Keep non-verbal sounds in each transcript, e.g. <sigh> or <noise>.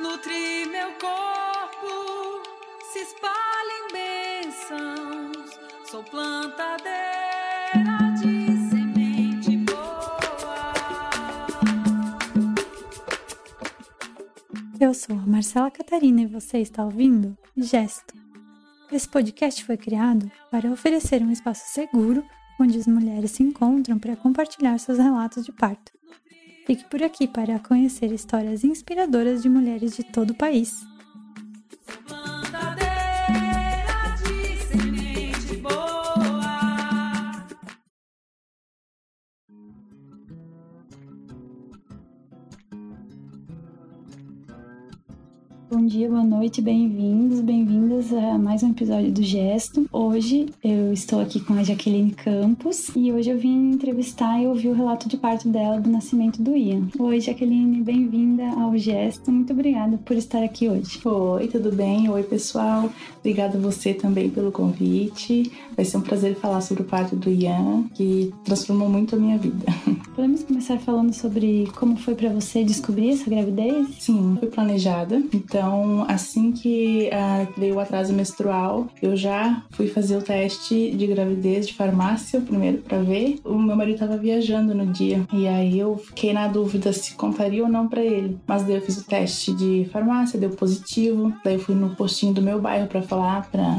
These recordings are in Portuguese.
Nutri meu corpo, se espalha em bênçãos. Sou plantadeira de semente boa. Eu sou a Marcela Catarina e você está ouvindo Gesto. Esse podcast foi criado para oferecer um espaço seguro onde as mulheres se encontram para compartilhar seus relatos de parto. Fique por aqui para conhecer histórias inspiradoras de mulheres de todo o país. Bom dia, boa noite, bem-vindas a mais um episódio do Gesto. Hoje eu estou aqui com a Jaqueline Campos e hoje eu vim entrevistar e ouvir o relato de parto dela do nascimento do Ian. Oi, Jaqueline, bem-vinda ao Gesto. Muito obrigada por estar aqui hoje. Oi, tudo bem? Oi, pessoal. Obrigada a você também pelo convite. Vai ser um prazer falar sobre o parto do Ian, que transformou muito a minha vida. <laughs> Podemos começar falando sobre como foi para você descobrir essa gravidez? Sim, foi planejada. Então, assim que ah, veio o atraso menstrual, eu já fui fazer o teste de gravidez de farmácia, primeiro para ver. O meu marido estava viajando no dia e aí eu fiquei na dúvida se contaria ou não para ele. Mas daí eu fiz o teste de farmácia, deu positivo. Daí eu fui no postinho do meu bairro para falar para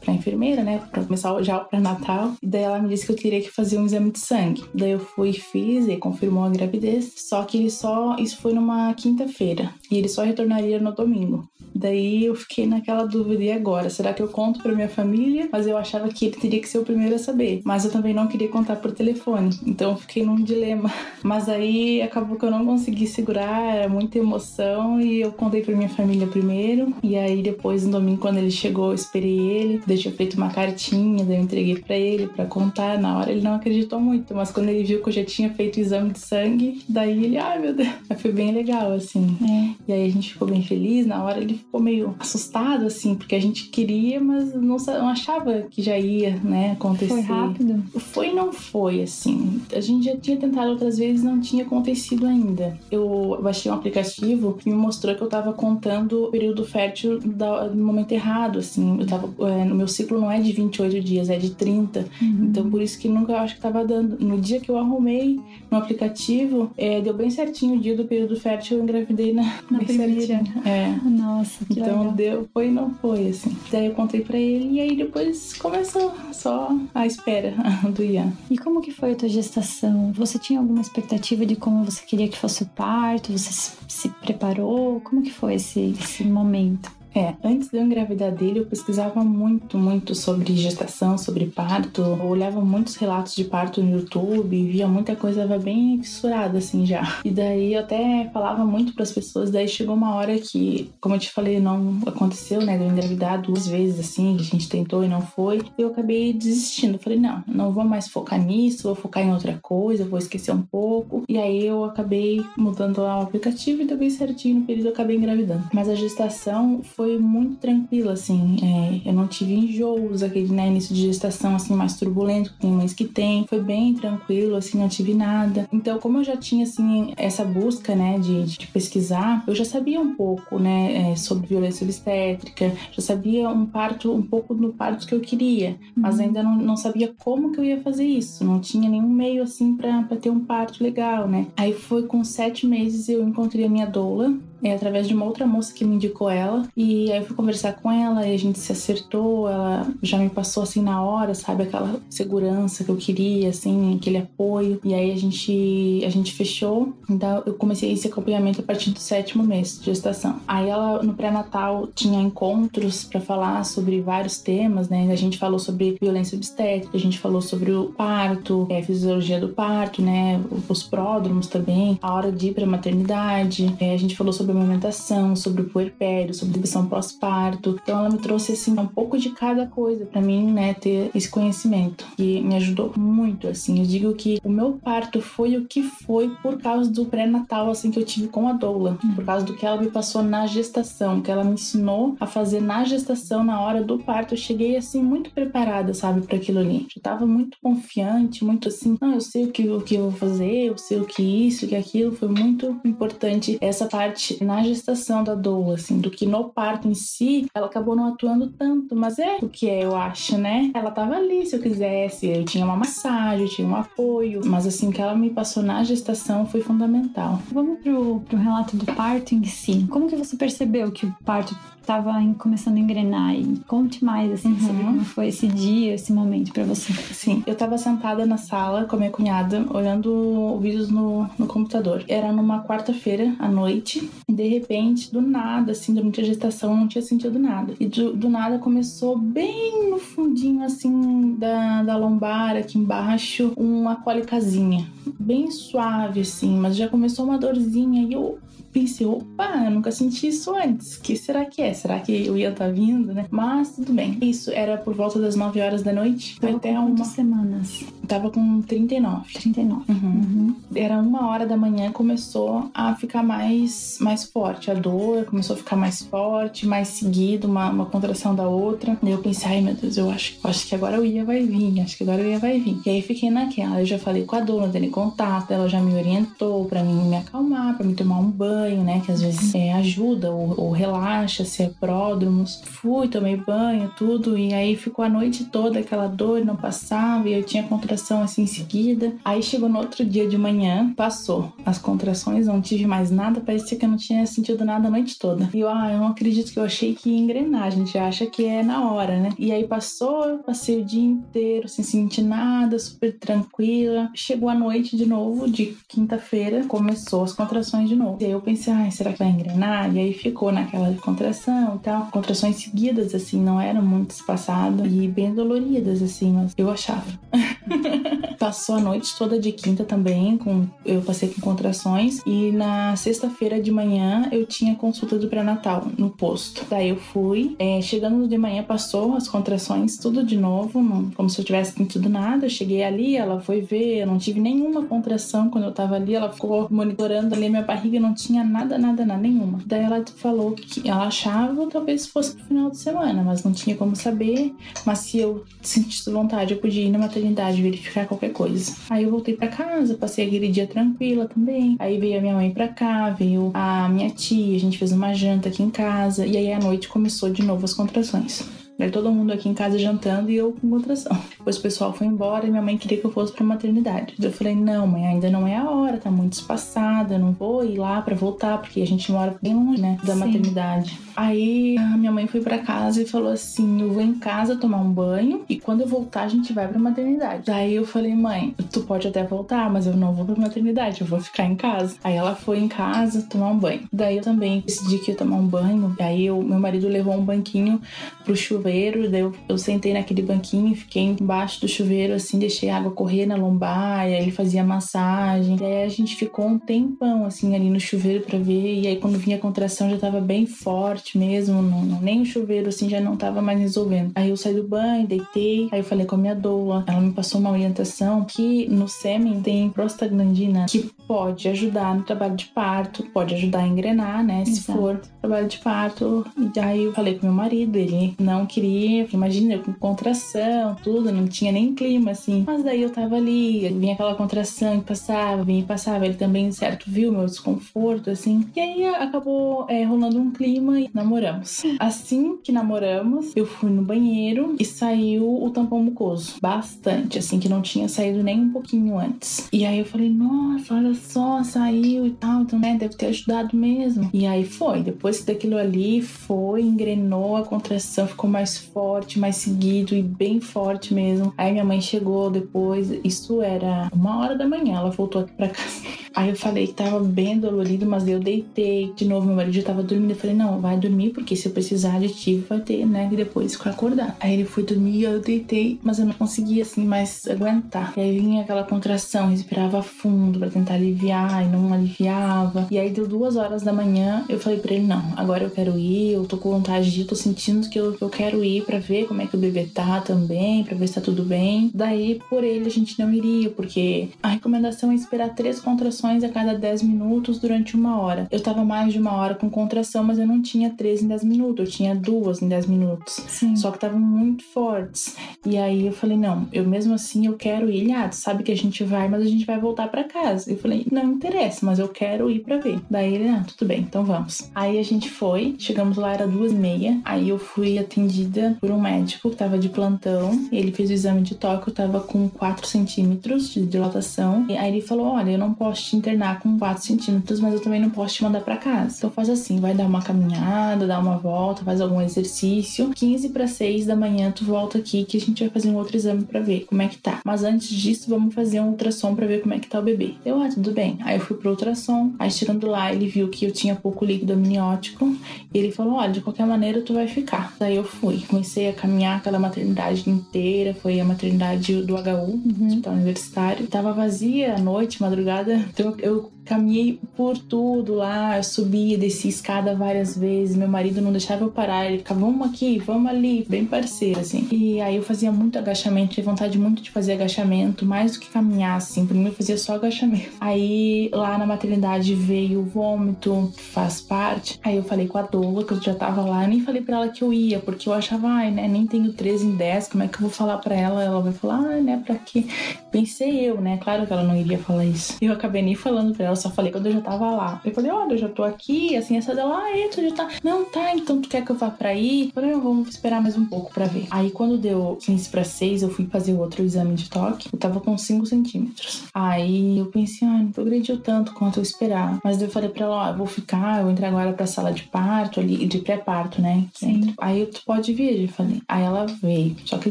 para enfermeira, né, para começar já o pré-natal. E daí ela me disse que eu teria que fazer um exame de sangue. Daí eu fui fiz e confirmou a gravidez. Só que ele só isso foi numa quinta-feira e ele só retornaria no domingo. Daí eu fiquei naquela dúvida e agora, será que eu conto para minha família? Mas eu achava que ele teria que ser o primeiro a saber. Mas eu também não queria contar por telefone. Então eu fiquei num dilema. <laughs> Mas aí acabou que eu não consegui segurar, era muita emoção e eu contei para minha família primeiro. E aí depois no domingo quando ele chegou, eu esperei ele, deixei feito uma cartinha, daí eu entreguei para ele para contar. Na hora ele não acreditou muito, mas quando ele viu que eu já tinha feito o exame de sangue, daí ele, ai meu Deus, foi bem legal assim. É. E aí a gente ficou bem feliz. Na hora ele ficou meio assustado, assim, porque a gente queria, mas não, não achava que já ia, né, acontecer. Foi rápido? Foi e não foi, assim. A gente já tinha tentado outras vezes não tinha acontecido ainda. Eu baixei um aplicativo que me mostrou que eu tava contando o período fértil da- do momento errado, assim. Eu tava, é, no meu ciclo não é de 28 dias, é de 30. Uhum. Então, por isso que nunca eu acho que tava dando. No dia que eu arrumei no aplicativo, é, deu bem certinho o dia do período fértil, eu engravidei na, <laughs> Na primeira. É. Nossa, que Então legal. deu, foi e não foi, assim. Daí eu contei pra ele e aí depois começou só a espera <laughs> do Ian. E como que foi a tua gestação? Você tinha alguma expectativa de como você queria que fosse o parto? Você se, se preparou? Como que foi esse, esse momento? É, antes de eu engravidar dele, eu pesquisava muito, muito sobre gestação, sobre parto. Eu olhava muitos relatos de parto no YouTube, via muita coisa, tava bem fissurada assim já. E daí eu até falava muito pras pessoas, daí chegou uma hora que, como eu te falei, não aconteceu, né, de eu engravidar duas vezes assim, a gente tentou e não foi. Eu acabei desistindo. Falei, não, não vou mais focar nisso, vou focar em outra coisa, vou esquecer um pouco. E aí eu acabei mudando o aplicativo e deu bem certinho no período eu acabei engravidando. Mas a gestação foi muito tranquila, assim. É, eu não tive enjoos, aquele né, início de gestação assim mais turbulento, que tem mães que tem. Foi bem tranquilo, assim, não tive nada. Então, como eu já tinha assim essa busca, né, de, de pesquisar, eu já sabia um pouco, né, é, sobre violência obstétrica, já sabia um parto, um pouco do parto que eu queria, mas ainda não, não sabia como que eu ia fazer isso. Não tinha nenhum meio assim pra ter um parto legal, né? Aí foi com sete meses eu encontrei a minha doula, é, através de uma outra moça que me indicou ela. E aí eu fui conversar com ela e a gente se acertou. Ela já me passou assim na hora, sabe? Aquela segurança que eu queria, assim, aquele apoio. E aí a gente, a gente fechou. Então eu comecei esse acompanhamento a partir do sétimo mês de gestação. Aí ela, no pré-natal, tinha encontros para falar sobre vários temas, né? A gente falou sobre violência obstétrica, a gente falou sobre o parto, é, fisiologia do parto, né? Os pródromos também, a hora de ir pra maternidade. É, a gente falou sobre amamentação, sobre o puerpério, sobre depressão pós-parto. Então ela me trouxe assim um pouco de cada coisa para mim, né, ter esse conhecimento que me ajudou muito, assim. Eu digo que o meu parto foi o que foi por causa do pré-natal assim que eu tive com a doula, por causa do que ela me passou na gestação, que ela me ensinou a fazer na gestação, na hora do parto. Eu cheguei assim muito preparada, sabe, para aquilo ali. Eu tava muito confiante, muito assim, não, eu sei o que o que eu vou fazer, eu sei o que isso, o que aquilo. Foi muito importante essa parte na gestação da Doa, assim, do que no parto em si, ela acabou não atuando tanto, mas é o que é, eu acho, né? Ela tava ali se eu quisesse, eu tinha uma massagem, eu tinha um apoio, mas assim, que ela me passou na gestação foi fundamental. Vamos pro, pro relato do parto em si. Como que você percebeu que o parto estava começando a engrenar? E conte mais, assim, Uhum. sobre como foi esse dia, esse momento pra você. Sim, eu tava sentada na sala com a minha cunhada, olhando vídeos no, no computador. Era numa quarta-feira à noite, e de repente, do nada, assim, durante a gestação, eu não tinha sentido nada. E do, do nada começou bem no fundinho, assim, da, da lombar, aqui embaixo, uma cólicazinha. Bem suave, assim, mas já começou uma dorzinha e eu pensei, opa, eu nunca senti isso antes. que será que é? Será que eu ia estar vindo, né? Mas tudo bem. Isso era por volta das 9 horas da noite. Foi até uma. semanas? Tava com 39. 39. Uhum. Uhum. Era uma hora da manhã, começou a ficar mais, mais forte. A dor começou a ficar mais forte, mais seguido, uma, uma contração da outra. Daí eu pensei, ai meu Deus, eu acho, acho que agora o ia vai vir, acho que agora o ia vai vir. E aí fiquei naquela. Eu já falei com a dona, dando contato, ela já me orientou pra mim me acalmar, pra me tomar um banho, né? Que às vezes é, ajuda ou, ou relaxa, se é pródromos. Fui, tomei banho, tudo, e aí ficou a noite toda aquela dor, não passava, e eu tinha contração assim em seguida. Aí chegou no outro dia de manhã, passou as contrações, não tive mais nada, parecia que eu não tinha sentido nada a noite toda. E eu, ah, eu não acredito que eu achei que ia engrenar, a gente acha que é na hora, né? E aí passou, eu passei o dia inteiro sem sentir nada, super tranquila. Chegou a noite de novo, de quinta-feira, começou as contrações de novo. E aí eu pensei, ai, será que vai engrenar? E aí ficou naquela contração e tal. Contrações seguidas, assim, não eram muito espaçadas e bem doloridas, assim, mas eu achava. <laughs> Passou a noite toda de quinta também, com eu passei com contrações. E na sexta-feira de manhã eu tinha consulta do pré-natal no posto. Daí eu fui, é, chegando de manhã passou as contrações, tudo de novo, não- como se eu tivesse sentido nada. Eu cheguei ali, ela foi ver, eu não tive nenhuma contração quando eu tava ali. Ela ficou monitorando ali minha barriga, não tinha nada, nada, nada, nenhuma. Daí ela falou que ela achava talvez fosse pro final de semana, mas não tinha como saber. Mas se eu sentisse vontade, eu podia ir na maternidade verificar qualquer coisa. Aí eu voltei pra casa, passei aquele dia tranquila também. Aí veio a minha mãe pra cá, veio a minha tia, a gente fez uma janta aqui em casa. E aí à noite começou de novo as contrações. Daí todo mundo aqui em casa jantando e eu com contração. Depois o pessoal foi embora e minha mãe queria que eu fosse pra maternidade. Eu falei, não, mãe, ainda não é a hora, tá muito espaçada, eu não vou ir lá pra voltar, porque a gente mora bem longe, né, da Sim. maternidade. Aí a minha mãe foi pra casa e falou assim: eu vou em casa tomar um banho e quando eu voltar a gente vai pra maternidade. Daí eu falei, mãe, tu pode até voltar, mas eu não vou pra maternidade, eu vou ficar em casa. Aí ela foi em casa tomar um banho. Daí eu também decidi que ia tomar um banho. Aí eu, meu marido levou um banquinho pro chuveiro, daí eu, eu sentei naquele banquinho e fiquei embaixo do chuveiro, assim, deixei a água correr na lombar, e aí ele fazia massagem. E aí a gente ficou um tempão, assim, ali no chuveiro pra ver, e aí quando vinha a contração já tava bem forte mesmo, não, não- nem o chuveiro, assim, já não tava mais resolvendo. Aí eu saí do banho, deitei, aí eu falei com a minha doula, ela me passou uma orientação que no sêmen tem prostaglandina que pode ajudar no trabalho de parto, pode ajudar a engrenar, né, se Exato. for trabalho de parto. E daí eu falei com meu marido, ele não queria, imagina, eu com contração, tudo, não tinha nem clima, assim. Mas daí eu tava ali, vinha aquela contração e passava, vinha e passava. Ele também, certo, viu meu desconforto, assim. E aí acabou é, rolando um clima e namoramos. Assim que namoramos, eu fui no banheiro e saiu o tampão mucoso. Bastante, assim, que não tinha saído nem um pouquinho antes. E aí eu falei, nossa, olha só, saiu e tal, então, né, deve ter ajudado mesmo. E aí foi, depois daquilo ali foi, engrenou, a contração ficou mais forte, mais seguido e bem forte mesmo. Aí minha mãe chegou depois, isso era uma hora da manhã, ela voltou aqui pra casa. Aí eu falei que tava bem dolorido, mas eu deitei. De novo, meu marido já tava dormindo. Eu falei, não, vai dormir, porque se eu precisar de ti, vai ter, né? E depois ficar acordar. Aí ele foi dormir, eu deitei, mas eu não conseguia, assim, mais aguentar. E aí vinha aquela contração, respirava fundo pra tentar aliviar e não aliviava. E aí deu duas horas da manhã, eu falei pra ele, não, agora eu quero ir, eu tô com vontade de ir, tô sentindo que eu, que eu quero ir pra ver como é que o bebê tá também, pra ver se tá tudo bem. Daí, por ele, a gente não iria, porque a recomendação é esperar três contrações contrações a cada 10 minutos durante uma hora. Eu tava mais de uma hora com contração, mas eu não tinha três em 10 minutos, eu tinha duas em 10 minutos. Sim. Só que estavam muito fortes. E aí eu falei, não, eu mesmo assim eu quero ir. Ele, ah, tu sabe que a gente vai, mas a gente vai voltar para casa. Eu falei, não interessa, mas eu quero ir para ver. Daí ele, ah, tudo bem, então vamos. Aí a gente foi, chegamos lá, era duas e meia. Aí eu fui atendida por um médico que tava de plantão. Ele fez o exame de toque, eu tava com 4 centímetros de dilatação. E aí ele falou, olha, eu não posso te internar com 4 centímetros, mas eu também não posso te mandar para casa. Então faz assim, vai dar uma caminhada, dar uma volta, faz algum exercício. 15 para 6 da manhã tu volta aqui que a gente vai fazer um outro exame para ver como é que tá. Mas antes disso, vamos fazer um ultrassom para ver como é que tá o bebê. Eu, ah, tudo bem. Aí eu fui pro ultrassom, aí chegando lá, ele viu que eu tinha pouco líquido amniótico e ele falou: olha, de qualquer maneira tu vai ficar. Daí eu fui, comecei a caminhar aquela maternidade inteira, foi a maternidade do HU, Uhum. hospital universitário. Tava vazia à noite, madrugada, então eu caminhei por tudo lá, eu subia, descia escada várias vezes, meu marido não deixava eu parar, ele ficava, vamos aqui, vamos ali, bem parceiro, assim. E aí eu fazia muito agachamento, tinha vontade muito de fazer agachamento, mais do que caminhar, assim, por mim eu fazia só agachamento. <laughs> Aí lá na maternidade veio o vômito, faz parte, aí eu falei com a doula, que eu já tava lá, eu nem falei pra ela que eu ia, porque eu achava, ai, né, nem tenho 13 em 10, como é que eu vou falar pra ela? Ela vai falar, ai, né, pra quê? Pensei eu, né, claro que ela não iria falar isso. Eu acabei nem falando pra ela, só falei quando eu já tava lá. Eu falei, olha, eu já tô aqui, assim, essa dela, ah, é, tu já tá. Não, tá, então tu quer que eu vá pra aí? Eu falei, não, vamos esperar mais um pouco pra ver. Aí quando deu 15 pra 6, eu fui fazer o outro exame de toque, eu tava com 5 centímetros. Aí eu pensei, ah, não progrediu tanto quanto eu esperava. Mas daí eu falei pra ela, ó, eu vou ficar, eu entro agora pra sala de parto ali, de pré-parto, né? Sim. Aí tu pode vir, eu falei. Aí ela veio. Só que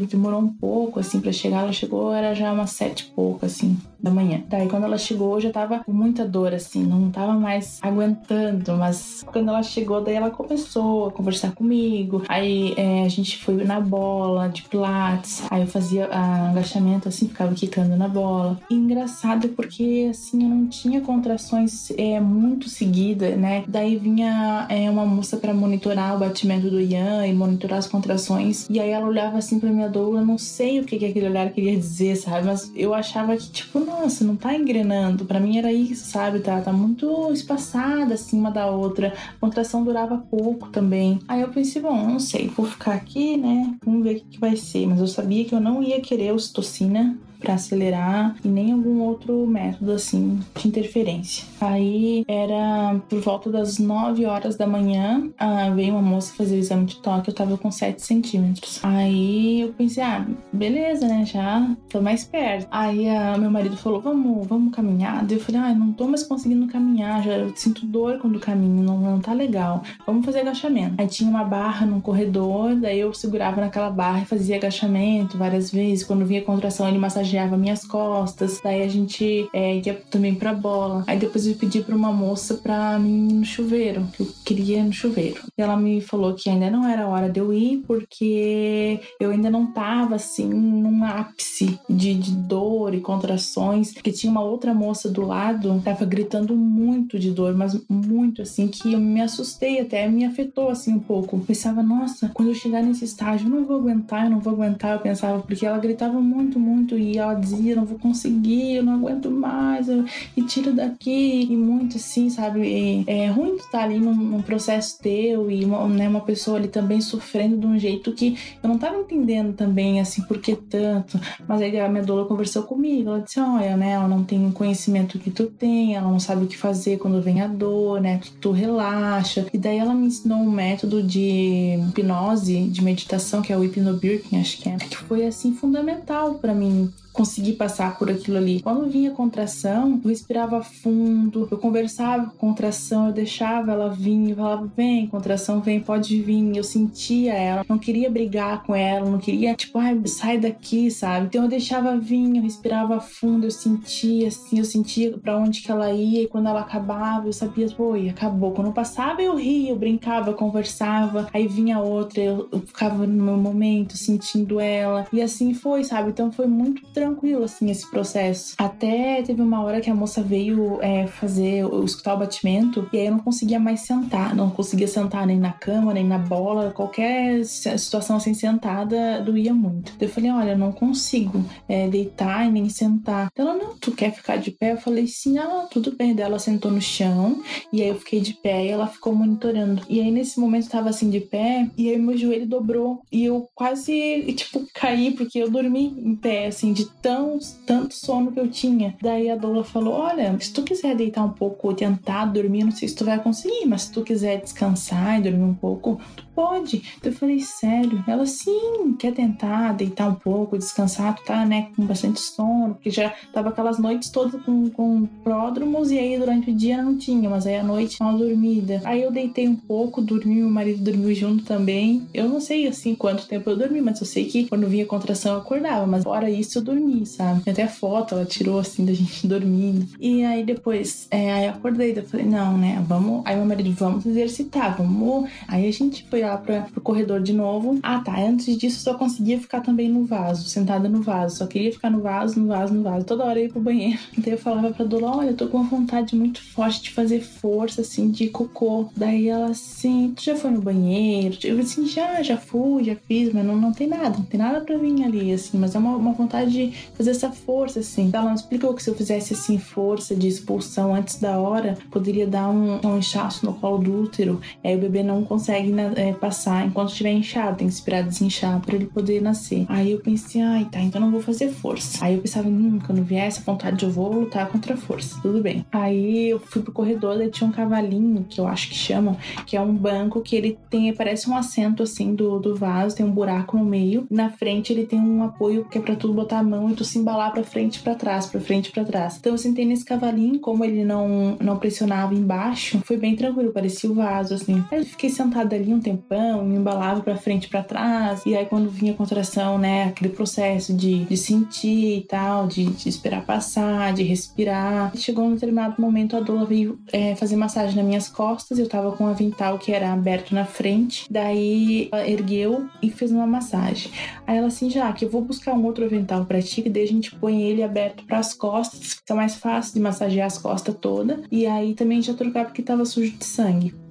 demorou um pouco, assim, pra chegar. Ela chegou, era já umas sete e pouco, assim, da manhã. Daí quando ela chegou, eu já tava com muita dor, assim, não tava mais aguentando. Mas quando ela chegou, daí ela começou a conversar comigo. Aí é, a gente foi na bola de pilates. Aí eu fazia ah, agachamento, assim, ficava quicando na bola. E engraçado porque, assim, eu não tinha contrações é, muito seguida, né? Daí vinha é, uma moça pra monitorar o batimento do Ian e monitorar as contrações. E aí ela olhava assim pra minha doula, não sei o que, que aquele olhar queria dizer, sabe? Mas eu achava que, tipo, nossa, não tá engrenando. Pra mim era isso, sabe? Tá, tá muito espaçada assim uma da outra. A contração durava pouco também. Aí eu pensei, bom, não sei, vou ficar aqui, né? Vamos ver o que, que vai ser. Mas eu sabia que eu não ia querer ocitocina para acelerar e nem algum outro método assim de interferência. Aí era por volta das 9 horas da manhã, ah, veio uma moça fazer o exame de toque, eu tava com 7 centímetros. Aí eu pensei, ah, beleza, né? Já tô mais perto. Aí ah, meu marido falou, vamos, vamos caminhar. Daí eu falei, ah, não tô mais conseguindo caminhar, já sinto dor quando caminho, não, não tá legal. Vamos fazer agachamento. Aí tinha uma barra no corredor, daí eu segurava naquela barra e fazia agachamento várias vezes. Quando vinha contração, ele massageava minhas costas. Daí a gente é, ia também pra bola. Aí depois eu pedi pra uma moça pra mim ir no chuveiro, que eu queria ir no chuveiro. E ela me falou que ainda não era hora de eu ir, porque eu ainda não tava assim num ápice de, de dor e contrações. Que tinha uma outra moça do lado, tava gritando muito de dor, mas muito assim, que eu me assustei até, me afetou assim um pouco. Eu pensava, nossa, quando eu chegar nesse estágio, eu não vou aguentar, eu não vou aguentar. Eu pensava, porque ela gritava muito, muito e dizia, não vou conseguir, eu não aguento mais, eu, e tira daqui, e muito assim, sabe? E é ruim estar ali num, num processo teu e uma, né, uma pessoa ali também sofrendo de um jeito que eu não tava entendendo também, assim, por que tanto. Mas aí a minha doula conversou comigo, ela disse, olha, né, ela não tem o conhecimento que tu tem, ela não sabe o que fazer quando vem a dor, né, tu, tu relaxa. E daí ela me ensinou um método de hipnose, de meditação, que é o hipnobirking, acho que é, que foi, assim, fundamental para mim conseguir passar por aquilo ali. Quando vinha contração, eu respirava fundo, eu conversava com contração, eu deixava ela vir, eu falava, vem, contração, vem, pode vir. Eu sentia ela, não queria brigar com ela, não queria, tipo, ai, sai daqui, sabe? Então eu deixava vir, eu respirava fundo, eu sentia, assim, eu sentia pra onde que ela ia, e quando ela acabava, eu sabia, oi, acabou. Quando passava, eu ria, eu brincava, conversava, aí vinha outra, eu, eu ficava no meu momento, sentindo ela, e assim foi, sabe? Então foi muito tranquilo tranquilo, assim, esse processo. Até teve uma hora que a moça veio é, fazer, escutar o batimento, e aí eu não conseguia mais sentar, não conseguia sentar nem na cama, nem na bola, qualquer situação assim sentada doía muito. Eu falei, olha, eu não consigo é, deitar e nem sentar. Ela, não, tu quer ficar de pé? Eu falei, sim, ah, tudo bem. Daí ela sentou no chão, e aí eu fiquei de pé e ela ficou monitorando. E aí nesse momento eu tava assim de pé, e aí meu joelho dobrou, e eu quase, tipo, caí, porque eu dormi em pé, assim, de tão, tanto sono que eu tinha. Daí a doula falou, olha, se tu quiser deitar um pouco ou tentar dormir, não sei se tu vai conseguir, mas se tu quiser descansar e dormir um pouco, tu pode. Então eu falei, sério? Ela, sim, quer tentar deitar um pouco, descansar, tu tá, né, com bastante sono, porque já tava aquelas noites todas com, com pródromos e aí durante o dia não tinha, mas aí à noite uma dormida. Aí eu deitei um pouco, dormi, meu marido dormiu junto também. Eu não sei, assim, quanto tempo eu dormi, mas eu sei que quando vinha contração eu acordava, mas fora isso eu dormi, sabe? Tem até foto, ela tirou, assim, da gente <laughs> dormindo. E aí depois, é, aí eu acordei, eu falei, não, né, vamos... Aí meu marido, vamos exercitar, vamos... Aí a gente foi lá pra, pro corredor de novo. Ah, tá. Antes disso, só conseguia ficar também no vaso, sentada no vaso. Só queria ficar no vaso, no vaso, no vaso. Toda hora eu ia pro banheiro. <laughs> Então eu falava pra Dula: olha, eu tô com uma vontade muito forte de fazer força, assim, de cocô. Daí ela assim: tu já foi no banheiro? Eu assim: já, já fui, já fiz, mas não, não tem nada, não tem nada pra vir ali, assim. Mas é uma, uma vontade de fazer essa força, assim. Ela não explicou que se eu fizesse, assim, força de expulsão antes da hora, poderia dar um, um inchaço no colo do útero. Aí o bebê não consegue né, é, passar enquanto estiver inchado, tem que esperar desinchar para ele poder nascer. Aí eu pensei, ai tá, então não vou fazer força. Aí eu pensava, hum, não vier essa vontade, eu vou lutar contra a força, tudo bem. Aí eu fui pro corredor, e tinha um cavalinho, que eu acho que chamam, que é um banco que ele tem, parece um assento assim do, do vaso, tem um buraco no meio. Na frente ele tem um apoio que é pra tu botar a mão e tu se embalar pra frente pra trás, pra frente pra trás. Então eu sentei nesse cavalinho, como ele não, não pressionava embaixo, foi bem tranquilo, parecia o vaso assim. Aí eu fiquei sentada ali um tempão me embalava para frente e para trás. E aí, quando vinha a contração, né, aquele processo de, de sentir e tal, de, de esperar passar, de respirar. Chegou um determinado momento, a doula veio é, fazer massagem nas minhas costas. Eu tava com um avental que era aberto na frente. Daí, ela ergueu e fez uma massagem. Aí ela assim, já que eu vou buscar um outro avental para ti, que daí a gente põe ele aberto para as costas, fica mais fácil de massagear as costas toda. E aí também já trocar porque tava sujo de sangue.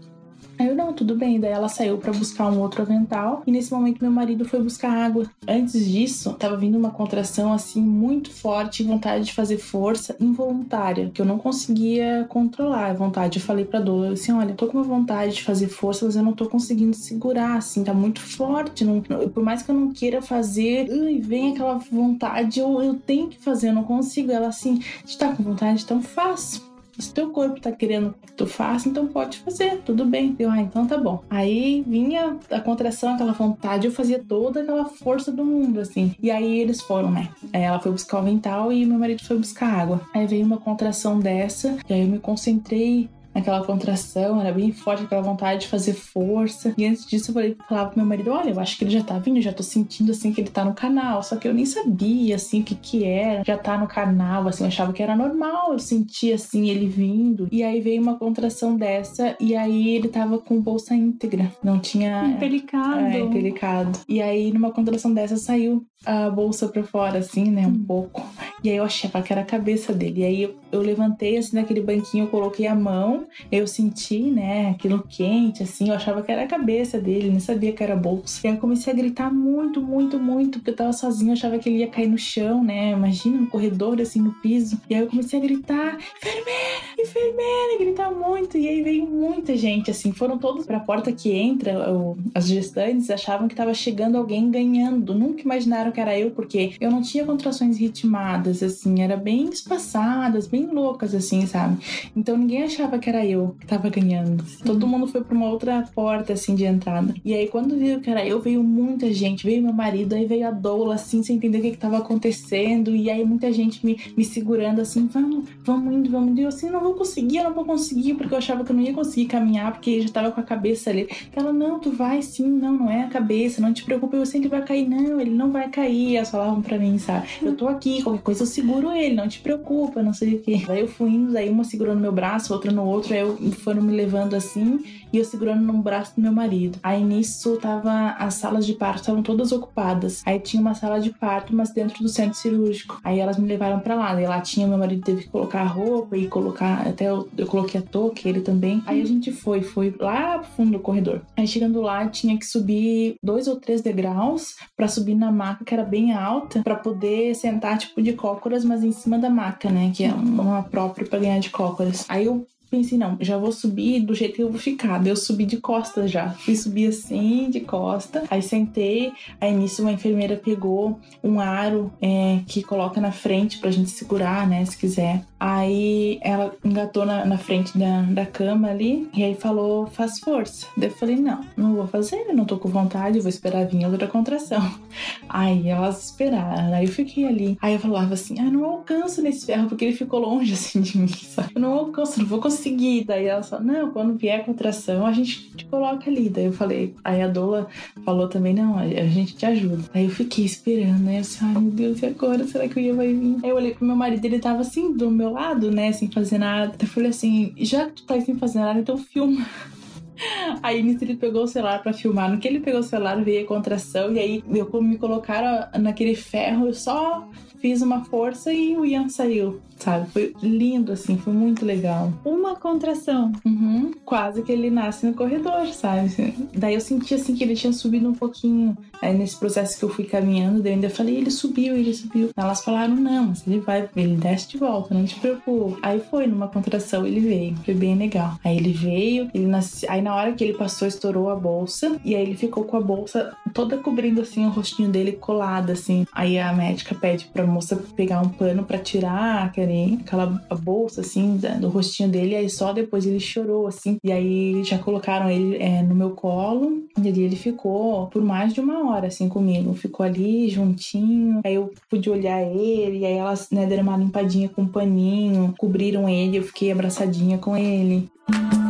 Aí eu, não, tudo bem. Daí ela saiu para buscar um outro avental. E nesse momento meu marido foi buscar água. Antes disso, tava vindo uma contração assim muito forte, vontade de fazer força involuntária, que eu não conseguia controlar a vontade. Eu falei pra Dola, assim, olha, tô com uma vontade de fazer força, mas eu não tô conseguindo segurar, assim, tá muito forte. Não, por mais que eu não queira fazer, vem aquela vontade, eu, eu tenho que fazer, eu não consigo. Ela assim, tá com vontade, então faço se teu corpo tá querendo que tu faça, então pode fazer, tudo bem. Eu, ah, então tá bom. Aí vinha a contração, aquela vontade, eu fazia toda aquela força do mundo, assim. E aí eles foram, né? Ela foi buscar o avental e meu marido foi buscar água. Aí veio uma contração dessa, e aí eu me concentrei aquela contração, era bem forte, aquela vontade de fazer força. E antes disso eu falei, falava pro meu marido, olha, eu acho que ele já tá vindo, já tô sentindo assim que ele tá no canal. Só que eu nem sabia assim o que que era. Já tá no canal, assim, eu achava que era normal. Eu sentia assim ele vindo. E aí veio uma contração dessa e aí ele tava com bolsa íntegra. Não tinha Empelicado. É, empelicado. E aí numa contração dessa saiu a bolsa pra fora assim, né, um hum. pouco. E aí eu achava que era a cabeça dele. E aí eu, eu levantei assim naquele banquinho, eu coloquei a mão, eu senti, né, aquilo quente, assim, eu achava que era a cabeça dele, nem sabia que era bolsa. E aí eu comecei a gritar muito, muito, muito, porque eu tava sozinha, eu achava que ele ia cair no chão, né? Imagina no corredor, assim, no piso. E aí eu comecei a gritar, enfermeira, enfermeira, gritar muito. E aí veio muita gente, assim, foram todos pra porta que entra, o, as gestantes achavam que tava chegando alguém ganhando. Nunca imaginaram que era eu, porque eu não tinha contrações ritmadas assim, era bem espaçadas, bem loucas, assim, sabe? Então ninguém achava que era eu que tava ganhando. Sim. Todo mundo foi pra uma outra porta, assim, de entrada. E aí, quando viu que era eu, veio muita gente, veio meu marido, aí veio a doula, assim, sem entender o que, que tava acontecendo, e aí muita gente me, me segurando, assim, vamos, vamos indo, vamos indo. E eu, assim, não vou conseguir, eu não vou conseguir, porque eu achava que eu não ia conseguir caminhar, porque já tava com a cabeça ali. Ela, não, tu vai sim, não, não é a cabeça, não te preocupe, eu sei que ele vai cair, não, ele não vai cair. Elas falavam pra mim, sabe? Eu tô aqui, qualquer coisa eu seguro ele, não te preocupa, não sei o que. Daí eu fui indo, daí uma segurando meu braço, outra no outro, aí eu, foram me levando assim. E eu segurando no braço do meu marido. Aí nisso tava as salas de parto estavam todas ocupadas. Aí tinha uma sala de parto, mas dentro do centro cirúrgico. Aí elas me levaram para lá. E lá tinha meu marido teve que colocar a roupa e colocar até eu, eu coloquei a touca, ele também. Aí a gente foi, foi lá pro fundo do corredor. Aí chegando lá tinha que subir dois ou três degraus para subir na maca que era bem alta para poder sentar tipo de cócoras, mas em cima da maca, né, que é uma própria para ganhar de cócoras. Aí eu pensei, não, já vou subir do jeito que eu vou ficar. Eu subi de costas já. Fui subir assim, de costa. Aí sentei. Aí nisso uma enfermeira pegou um aro é, que coloca na frente pra gente segurar, né, se quiser. Aí ela engatou na, na frente da, da cama ali e aí falou, faz força. Daí eu falei, não, não vou fazer, não tô com vontade, vou esperar vir outra contração. <laughs> Aí elas esperaram, aí eu fiquei ali. Aí eu falava assim, ah, não alcanço nesse ferro, porque ele ficou longe <laughs> assim de mim, sabe? Eu não alcanço, não vou conseguir. Daí ela falou, não, quando vier a contração, a gente te coloca ali. Daí eu falei, aí a Dola falou também, não, a gente te ajuda. Aí eu fiquei esperando, né? Eu disse, ai meu Deus, e agora? Será que o Ia vai vir? Aí eu olhei pro meu marido, ele tava assim, do meu lado, né, sem fazer nada. Eu falei assim, já que tu tá sem fazer nada, então filma. <laughs> Aí ele pegou o celular para filmar. No que ele pegou o celular, veio a contração. E aí eu, me colocaram naquele ferro, eu só fiz uma força e o Ian saiu, sabe? Foi lindo, assim, foi muito legal. Uma contração. Uhum, quase que ele nasce no corredor, sabe? Daí eu senti, assim, que ele tinha subido um pouquinho. Aí nesse processo que eu fui caminhando, daí eu ainda falei, ele subiu, ele subiu. Elas falaram, não, mas ele vai, ele desce de volta, não te preocupe. Aí foi numa contração, ele veio, foi bem legal. Aí ele veio, ele nasce... aí na hora que ele passou, estourou a bolsa, e aí ele ficou com a bolsa toda cobrindo, assim, o rostinho dele colado, assim. Aí a médica pede pra moça pegar um pano para tirar aquele, aquela bolsa assim do rostinho dele, aí só depois ele chorou assim. E aí já colocaram ele é, no meu colo, e ali ele ficou por mais de uma hora assim comigo. Ficou ali juntinho, aí eu pude olhar ele, e aí elas né, deram uma limpadinha com um paninho, cobriram ele, eu fiquei abraçadinha com ele. Aqui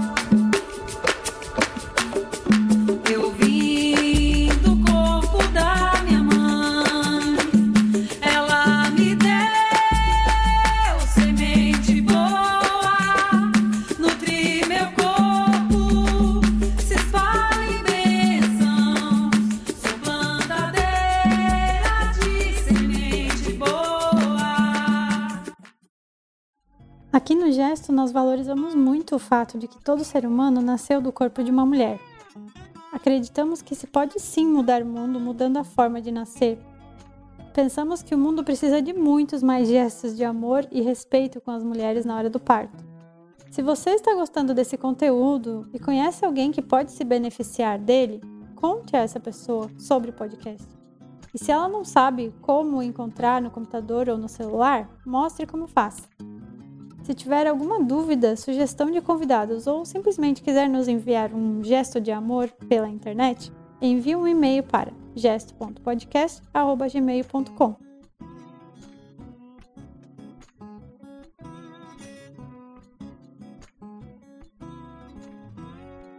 valorizamos muito o fato de que todo ser humano nasceu do corpo de uma mulher. Acreditamos que se pode sim mudar o mundo mudando a forma de nascer. Pensamos que o mundo precisa de muitos mais gestos de amor e respeito com as mulheres na hora do parto. Se você está gostando desse conteúdo e conhece alguém que pode se beneficiar dele, conte a essa pessoa sobre o podcast. E se ela não sabe como encontrar no computador ou no celular, mostre como faz. Se tiver alguma dúvida, sugestão de convidados ou simplesmente quiser nos enviar um gesto de amor pela internet, envie um e-mail para gesto.podcast.gmail.com.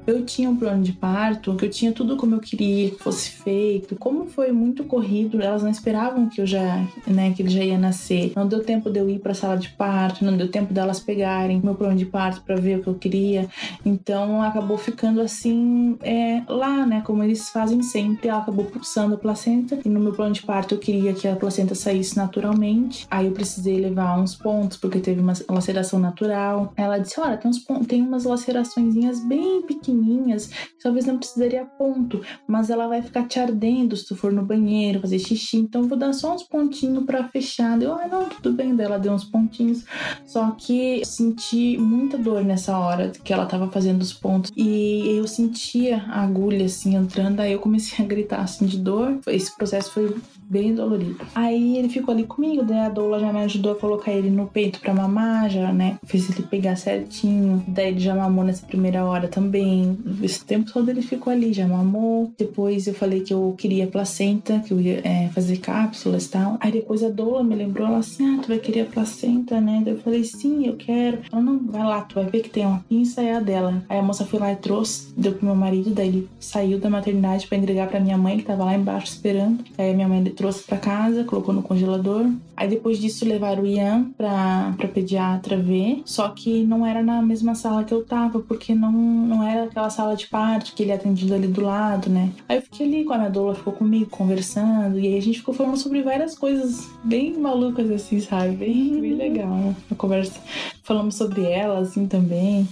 Eu tinha um plano de parto, que eu tinha tudo como eu queria que fosse feito. Como foi muito corrido, elas não esperavam que eu já, né, que ele já ia nascer. Não deu tempo de eu ir para a sala de parto, não deu tempo delas pegarem meu plano de parto para ver o que eu queria. Então acabou ficando assim é, lá, né, como eles fazem sempre. Ela acabou pulsando a placenta e no meu plano de parto eu queria que a placenta saísse naturalmente. Aí eu precisei levar uns pontos porque teve uma laceração natural. Ela disse: "Olha, tem uns tem umas laceraçõezinhas bem pequenas pequenininhas, talvez não precisaria ponto, mas ela vai ficar te ardendo se tu for no banheiro fazer xixi, então vou dar só uns pontinhos para fechar. Eu, ah, não, tudo bem, dela deu uns pontinhos, só que eu senti muita dor nessa hora que ela tava fazendo os pontos e eu sentia a agulha assim entrando, aí eu comecei a gritar assim de dor. Esse processo foi bem dolorido. Aí ele ficou ali comigo, daí a doula já me ajudou a colocar ele no peito para mamar, já, né? Fez ele pegar certinho. Daí ele já mamou nessa primeira hora também. Esse tempo todo ele ficou ali, já mamou. Depois eu falei que eu queria placenta, que eu ia é, fazer cápsulas e tal. Aí depois a doula me lembrou, ela assim, ah, tu vai querer a placenta, né? Daí eu falei, sim, eu quero. Ela, não, vai lá, tu vai ver que tem uma pinça, é a dela. Aí a moça foi lá e trouxe, deu pro meu marido, daí ele saiu da maternidade para entregar pra minha mãe, que tava lá embaixo esperando. Aí minha mãe trouxe para casa, colocou no congelador. Aí depois disso levaram o Ian pra, pra pediatra ver. Só que não era na mesma sala que eu tava, porque não, não era naquela sala de parto que ele é atendido ali do lado, né? Aí eu fiquei ali com a minha doula, ficou comigo conversando, e aí a gente ficou falando sobre várias coisas bem malucas assim, sabe? Bem, bem legal, né? A conversa. Falamos sobre ela, assim, também.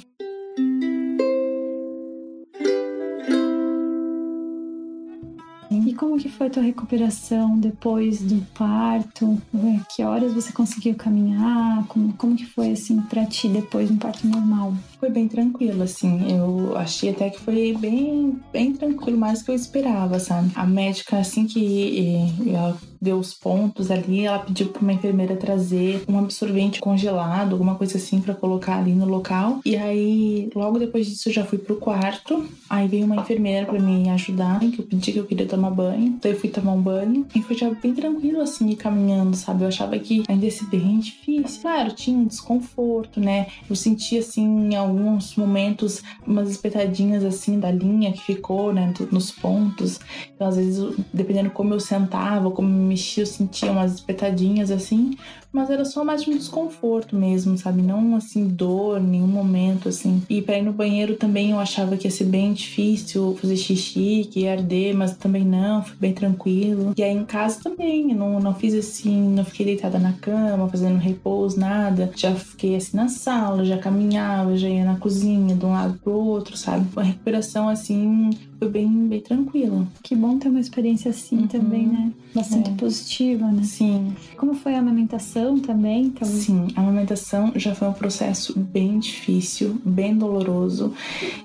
Como que foi a tua recuperação depois do parto? Que horas você conseguiu caminhar? Como, como que foi assim pra ti depois de um parto normal? Foi bem tranquilo, assim. Eu achei até que foi bem, bem tranquilo, mais do que eu esperava, sabe? A médica, assim que ela deu os pontos ali, ela pediu para uma enfermeira trazer um absorvente congelado, alguma coisa assim para colocar ali no local. E aí, logo depois disso, eu já fui pro quarto. Aí veio uma enfermeira para me ajudar, que eu pedi que eu queria tomar banho. Então eu fui tomar um banho e foi já bem tranquilo assim, caminhando, sabe? Eu achava que ainda ser bem difícil. Claro, tinha um desconforto, né? Eu sentia assim em alguns momentos umas espetadinhas assim da linha que ficou, né, nos pontos. Então às vezes, dependendo como eu sentava, como mexia, eu sentia umas espetadinhas assim, mas era só mais um desconforto mesmo, sabe? Não assim, dor, nenhum momento assim. E para ir no banheiro também eu achava que ia ser bem difícil fazer xixi, que ia arder, mas também não, foi bem tranquilo. E aí em casa também, eu não, não fiz assim, não fiquei deitada na cama, fazendo repouso, nada. Já fiquei assim na sala, já caminhava, já ia na cozinha, de um lado pro outro, sabe? Uma recuperação assim foi bem, bem tranquila. Que bom ter uma experiência assim Uhum. também, né? Bastante É. positiva, né? Sim, Como foi a amamentação também? Então, Sim, a amamentação já foi um processo bem difícil, bem doloroso,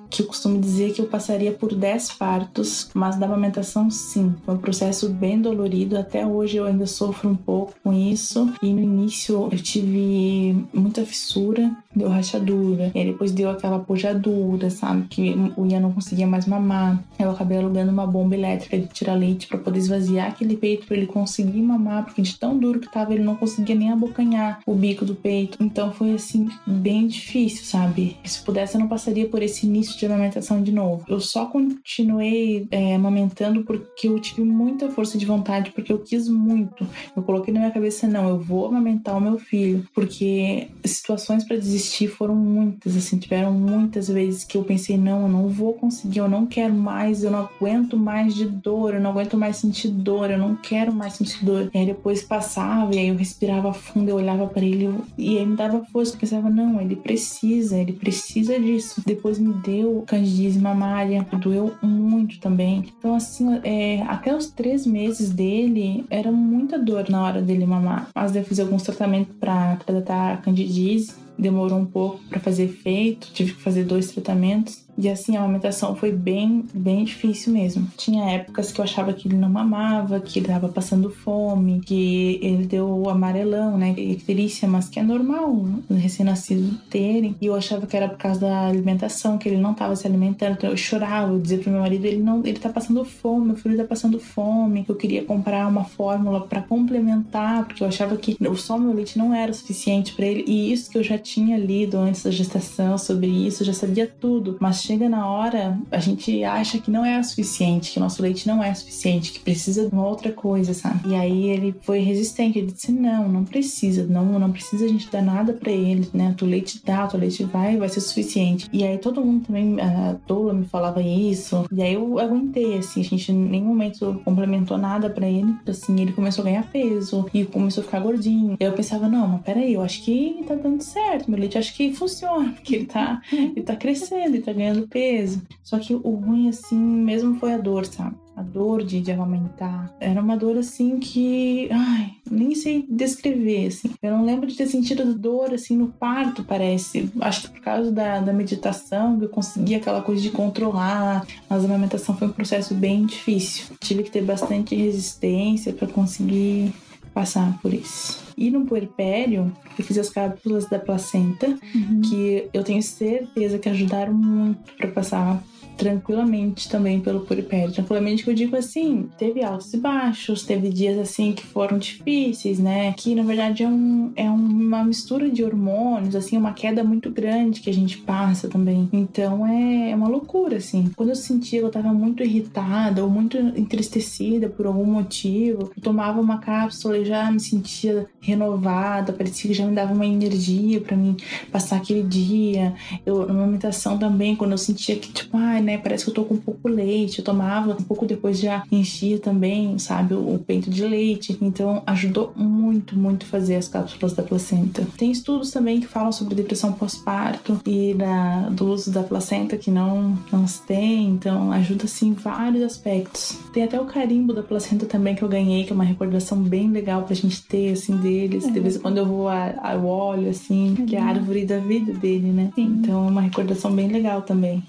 que eu costumo dizer que eu passaria por 10 partos, mas da amamentação sim, foi um processo bem dolorido, até hoje eu ainda sofro um pouco com isso, e no início eu tive muita fissura, deu rachadura, e aí depois deu aquela pojadura, sabe, que o Ian não conseguia mais mamar, eu acabei alugando uma bomba elétrica de tirar leite para poder esvaziar aquele peito para ele conseguir mamar, porque de tão duro que tava ele não conseguia nem abocanhar o bico do peito. Então foi assim bem difícil, sabe? Se pudesse eu não passaria por esse início de amamentação de novo. Eu só continuei é, amamentando porque eu tive muita força de vontade, porque eu quis muito. Eu coloquei na minha cabeça não, eu vou amamentar o meu filho, porque situações para desistir foram muitas, assim, tiveram muitas vezes que eu pensei não, eu não vou conseguir, eu não quero mais, eu não aguento mais de dor, eu não aguento mais sentir dor, eu não quero mais sentir dor. E aí depois passava e aí eu respirava fundo, eu olhava para ele e aí me dava força, eu pensava não, ele precisa, ele precisa disso. Depois me deu candidíase mamária, doeu muito também. Então assim, é, até os três meses dele era muita dor na hora dele mamar. Mas eu fiz alguns tratamentos para tratar a candidíase demorou um pouco para fazer efeito, tive que fazer dois tratamentos. E assim, a amamentação foi bem, bem difícil mesmo. Tinha épocas que eu achava que ele não mamava, que ele tava passando fome, que ele deu amarelão, né? Icterícia, mas que é normal os recém-nascidos terem. E eu achava que era por causa da alimentação, que ele não tava se alimentando. Então eu chorava, eu dizia pro meu marido, ele não, ele tá passando fome, meu filho tá passando fome. Eu queria comprar uma fórmula para complementar, porque eu achava que só meu leite não era suficiente para ele. E isso que eu já tinha lido antes da gestação sobre isso, eu já sabia tudo. Mas chega na hora, a gente acha que não é o suficiente, que o nosso leite não é suficiente, que precisa de uma outra coisa, sabe? E aí ele foi resistente, ele disse: "Não, não precisa, não, não precisa a gente dar nada para ele, né? O leite dá, o leite vai, vai ser suficiente". E aí todo mundo também, a doula me falava isso. E aí eu aguentei assim, a gente em nenhum momento complementou nada para ele. Assim, ele começou a ganhar peso e começou a ficar gordinho. E eu pensava: "Não, mas peraí, eu acho que tá dando certo, meu leite acho que funciona, porque ele tá ele tá crescendo, ele tá ganhando peso. Só que o ruim, assim, mesmo foi a dor, sabe? A dor de, de amamentar. Era uma dor, assim, que... Ai, nem sei descrever, assim. Eu não lembro de ter sentido dor, assim, no parto, parece. Acho que por causa da, da meditação, eu consegui aquela coisa de controlar. Mas a amamentação foi um processo bem difícil. Tive que ter bastante resistência para conseguir passar por isso. E no puerpério, eu fiz as cápsulas da placenta, Uhum. que eu tenho certeza que ajudaram muito para passar tranquilamente também pelo puerpério. Tranquilamente que eu digo assim, teve altos e baixos, teve dias assim que foram difíceis, né? Que na verdade é, um, é uma mistura de hormônios, assim, uma queda muito grande que a gente passa também. Então é, é uma loucura, assim. Quando eu sentia que eu tava muito irritada ou muito entristecida por algum motivo, eu tomava uma cápsula e já me sentia renovada, parecia que já me dava uma energia para mim passar aquele dia. Eu, na amamentação também, quando eu sentia que, tipo, ai, né, parece que eu tô com um pouco leite, eu tomava um pouco depois já enchia também, sabe, o, peito de leite. Então ajudou muito, muito fazer as cápsulas da placenta. Tem estudos também que falam sobre depressão pós-parto e da, do uso da placenta que não, não se tem, então ajuda assim em vários aspectos. Tem até o carimbo da placenta também que eu ganhei, que é uma recordação bem legal pra gente ter, assim, deles. De vez em quando eu vou ao óleo, assim, que é a árvore da vida dele, né? Sim. Então é uma recordação bem legal também.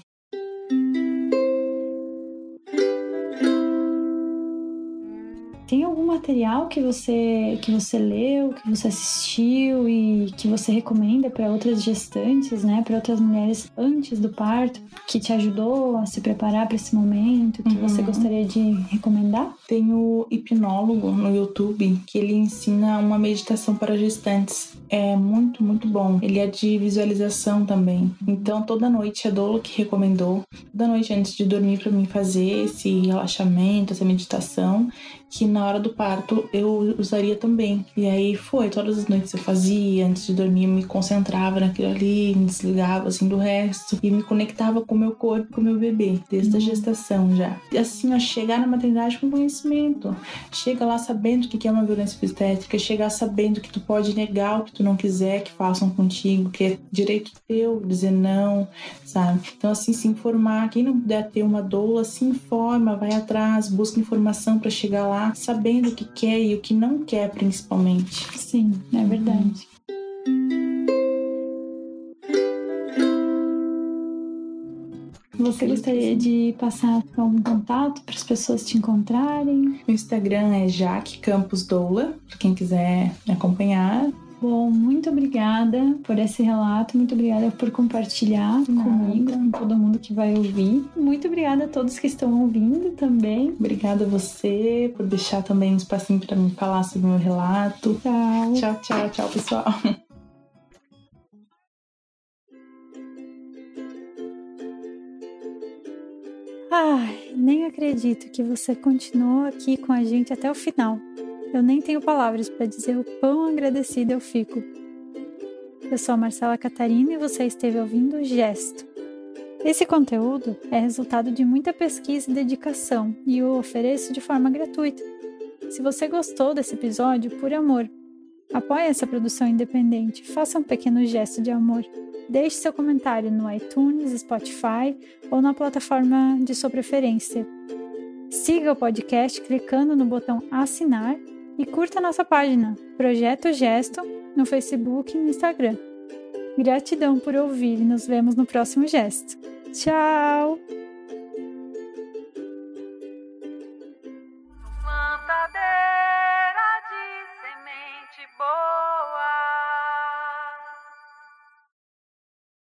Material que você que você leu, que você assistiu e que você recomenda para outras gestantes, né, para outras mulheres antes do parto, que te ajudou a se preparar para esse momento, que você Uhum. gostaria de recomendar? Tem o hipnólogo no YouTube que ele ensina uma meditação para gestantes. É muito, muito bom. Ele é de visualização também. Então, toda noite a Dolo que recomendou, toda noite antes de dormir para mim fazer esse relaxamento, essa meditação, que na hora do parto eu usaria também. E aí foi, todas as noites eu fazia, antes de dormir eu me concentrava naquilo ali, me desligava assim do resto e me conectava com o meu corpo, com o meu bebê, desde a Uhum. gestação já. E assim, ó, chegar na maternidade com conhecimento. Chega lá sabendo o que é uma violência obstétrica, chegar sabendo que tu pode negar o que tu não quiser que façam contigo, que é direito teu dizer não, sabe? Então, assim, se informar. Quem não puder ter uma doula, se informa, vai atrás, busca informação para chegar lá sabendo o que quer e o que não quer, principalmente. Sim, é verdade. Você gostaria de passar algum contato para as pessoas te encontrarem? O Instagram é Jaque Campos Doula, para quem quiser me acompanhar. Bom, muito obrigada por esse relato, muito obrigada por compartilhar Nada. comigo, com todo mundo que vai ouvir. Muito obrigada a todos que estão ouvindo também. Obrigada a você por deixar também um espacinho para me falar sobre o meu relato. Tchau. Tchau, tchau, tchau, pessoal. Ai, nem acredito que você continuou aqui com a gente até o final. Eu nem tenho palavras para dizer o quão agradecida eu fico. Eu sou a Marcela Catarina e você esteve ouvindo o Gesto. Esse conteúdo é resultado de muita pesquisa e dedicação e o ofereço de forma gratuita. Se você gostou desse episódio, por amor, apoie essa produção independente, faça um pequeno gesto de amor. Deixe seu comentário no iTunes, Spotify ou na plataforma de sua preferência. Siga o podcast clicando no botão assinar e curta nossa página Projeto Gesto no Facebook e no Instagram. Gratidão por ouvir e nos vemos no próximo gesto. Tchau!